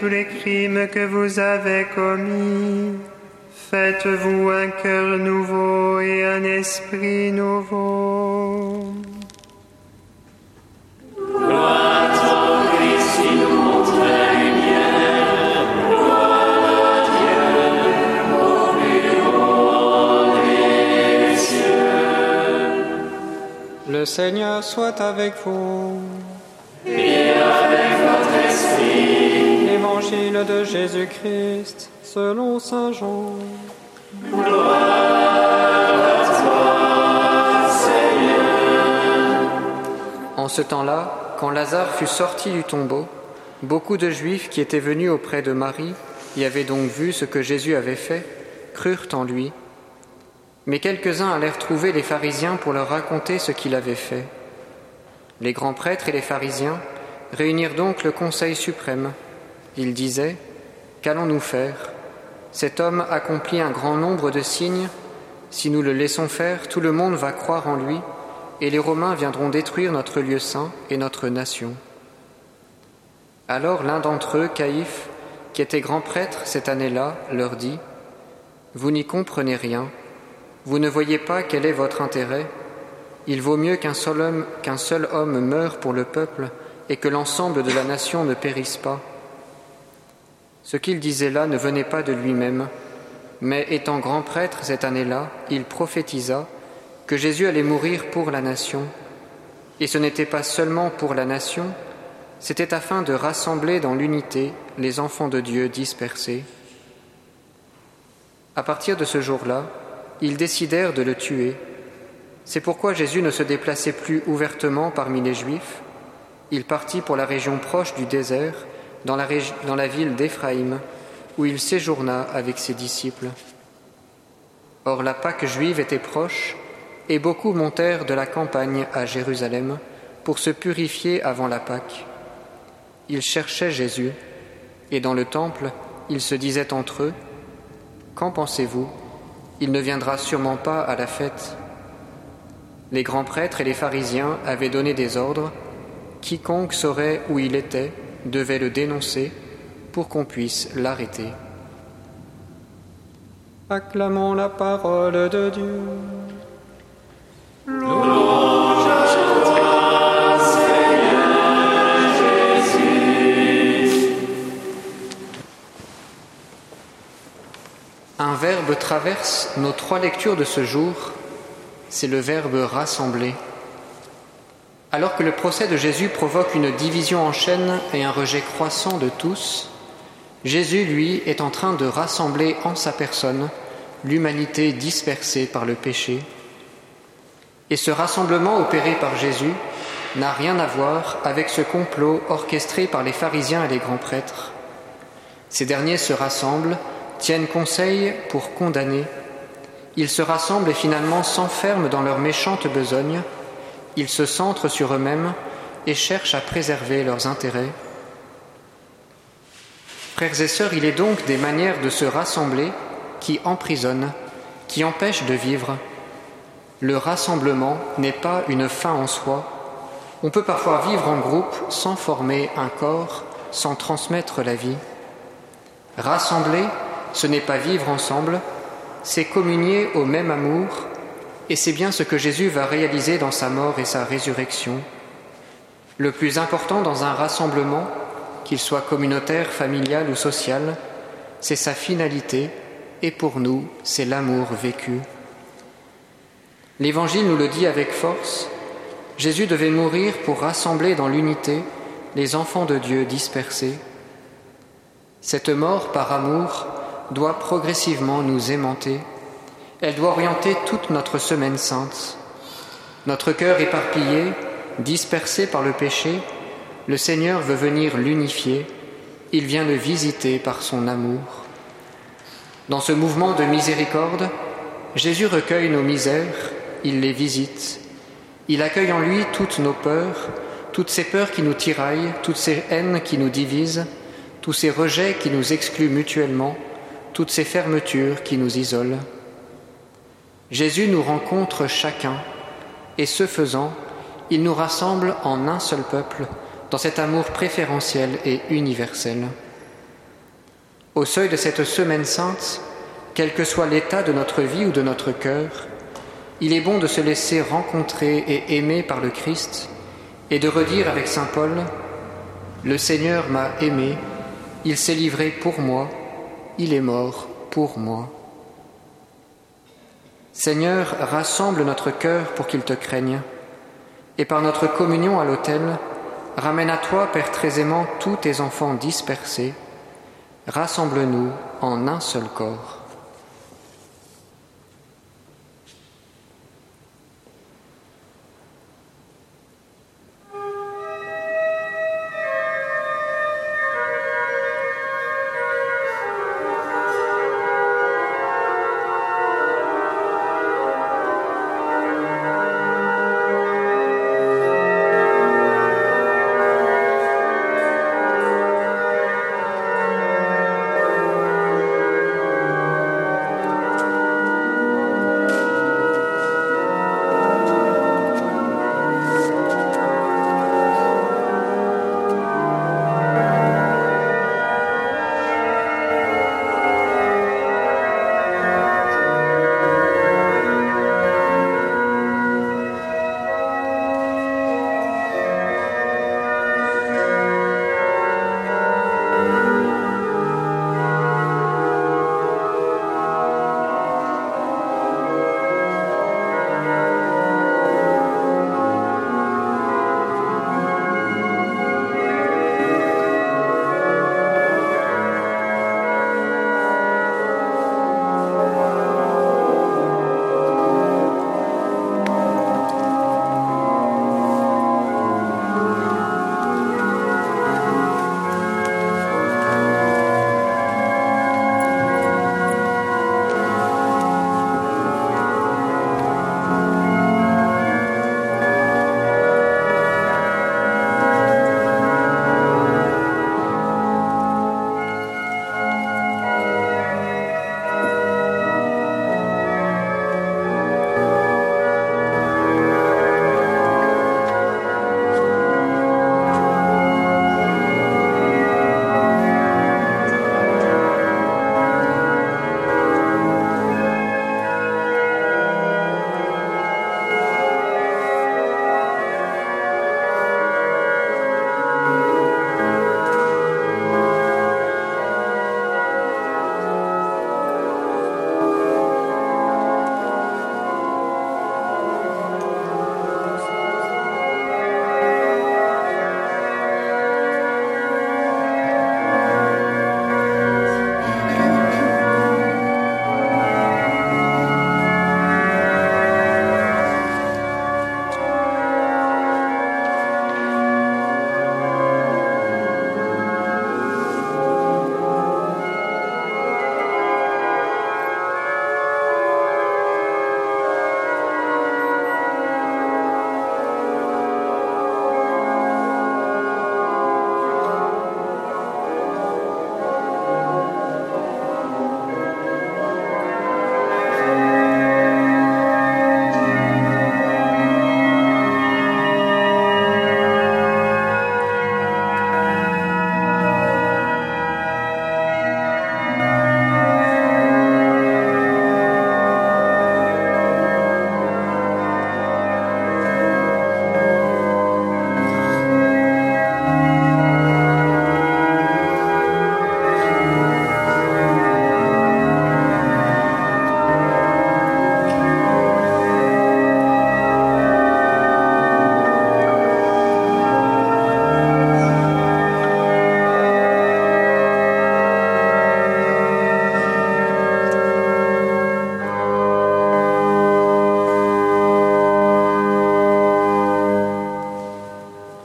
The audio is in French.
tous les crimes que vous avez commis. Faites-vous un cœur nouveau et un esprit nouveau. Le Seigneur soit avec vous. Et avec votre esprit. En ce temps-là, quand Lazare fut sorti du tombeau, beaucoup de Juifs qui étaient venus auprès de Marie et avaient donc vu ce que Jésus avait fait, crurent en lui. Mais quelques-uns allèrent trouver les pharisiens pour leur raconter ce qu'il avait fait. Les grands prêtres et les pharisiens réunirent donc le Conseil suprême. Ils disaient, Qu'allons-nous faire? Cet homme accomplit un grand nombre de signes. Si nous le laissons faire, tout le monde va croire en lui, et les Romains viendront détruire notre lieu saint et notre nation. Alors l'un d'entre eux, Caïphe, qui était grand prêtre cette année-là, leur dit, Vous n'y comprenez rien vous ne voyez pas quel est votre intérêt Il vaut mieux qu'un seul, homme, qu'un seul homme meure pour le peuple et que l'ensemble de la nation ne périsse pas. Ce qu'il disait là ne venait pas de lui-même, mais étant grand prêtre cette année-là, il prophétisa que Jésus allait mourir pour la nation. Et ce n'était pas seulement pour la nation, c'était afin de rassembler dans l'unité les enfants de Dieu dispersés. À partir de ce jour-là, ils décidèrent de le tuer. C'est pourquoi Jésus ne se déplaçait plus ouvertement parmi les Juifs. Il partit pour la région proche du désert, dans la, ville d'Éphraïm, où il séjourna avec ses disciples. Or la Pâque juive était proche, et beaucoup montèrent de la campagne à Jérusalem pour se purifier avant la Pâque. Ils cherchaient Jésus, et dans le temple, ils se disaient entre eux, Qu'en pensez-vous? Il ne viendra sûrement pas à la fête. Les grands prêtres et les pharisiens avaient donné des ordres. Quiconque saurait où il était devait le dénoncer pour qu'on puisse l'arrêter. Acclamons la parole de Dieu. Un verbe traverse nos trois lectures de ce jour, c'est le verbe rassembler. Alors que le procès de Jésus provoque une division en chaîne et un rejet croissant de tous, Jésus, lui, est en train de rassembler en sa personne l'humanité dispersée par le péché. Et ce rassemblement opéré par Jésus n'a rien à voir avec ce complot orchestré par les pharisiens et les grands prêtres. Ces derniers se rassemblent tiennent conseil pour condamner. Ils se rassemblent et finalement s'enferment dans leur méchante besogne. Ils se centrent sur eux-mêmes et cherchent à préserver leurs intérêts. Frères et sœurs, il est donc des manières de se rassembler qui emprisonnent, qui empêchent de vivre. Le rassemblement n'est pas une fin en soi. On peut parfois vivre en groupe sans former un corps, sans transmettre la vie. Rassembler, ce n'est pas vivre ensemble, c'est communier au même amour, et c'est bien ce que Jésus va réaliser dans sa mort et sa résurrection. Le plus important dans un rassemblement, qu'il soit communautaire, familial ou social, c'est sa finalité, et pour nous, c'est l'amour vécu. L'Évangile nous le dit avec force, Jésus devait mourir pour rassembler dans l'unité les enfants de Dieu dispersés. Cette mort par amour doit progressivement nous aimanter. Elle doit orienter toute notre semaine sainte. Notre cœur éparpillé, dispersé par le péché, le Seigneur veut venir l'unifier. Il vient le visiter par son amour. Dans ce mouvement de miséricorde, Jésus recueille nos misères, il les visite. Il accueille en lui toutes nos peurs, toutes ces peurs qui nous tiraillent, toutes ces haines qui nous divisent, tous ces rejets qui nous excluent mutuellement, toutes ces fermetures qui nous isolent. Jésus nous rencontre chacun et ce faisant, il nous rassemble en un seul peuple dans cet amour préférentiel et universel. Au seuil de cette semaine sainte, quel que soit l'état de notre vie ou de notre cœur, il est bon de se laisser rencontrer et aimer par le Christ et de redire avec Saint Paul, Le Seigneur m'a aimé, il s'est livré pour moi, il est mort pour moi. Seigneur, rassemble notre cœur pour qu'il te craigne, et par notre communion à l'autel, ramène à toi, Père très tous tes enfants dispersés, rassemble-nous en un seul corps.